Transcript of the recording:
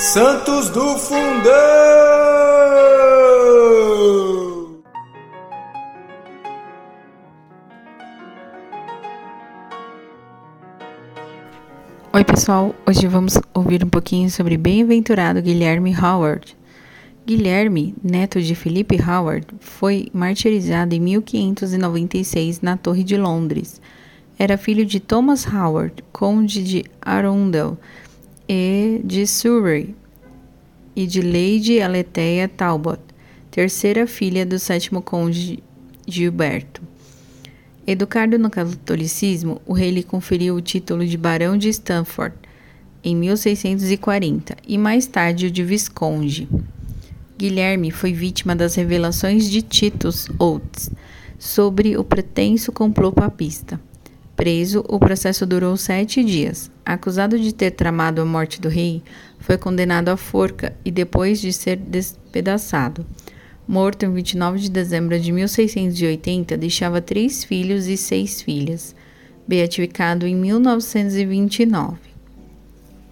Santos do Fundão! Oi, pessoal. Hoje vamos ouvir um pouquinho sobre bem-aventurado Guilherme Howard. Guilherme, neto de Philip Howard, foi martirizado em 1596 na Torre de Londres. Era filho de Thomas Howard, conde de Arundel e de Surrey, e de Lady Aletheia Talbot, terceira filha do sétimo conde Gilberto. Educado no catolicismo, o rei lhe conferiu o título de Barão de Stamford em 1640 e mais tarde o de Visconde. Guilherme foi vítima das revelações de Titus Oates sobre o pretenso complô papista. Preso, o processo durou sete dias. Acusado de ter tramado a morte do rei, foi condenado à forca e depois de ser despedaçado. Morto em 29 de dezembro de 1680, deixava três filhos e seis filhas. Beatificado em 1929.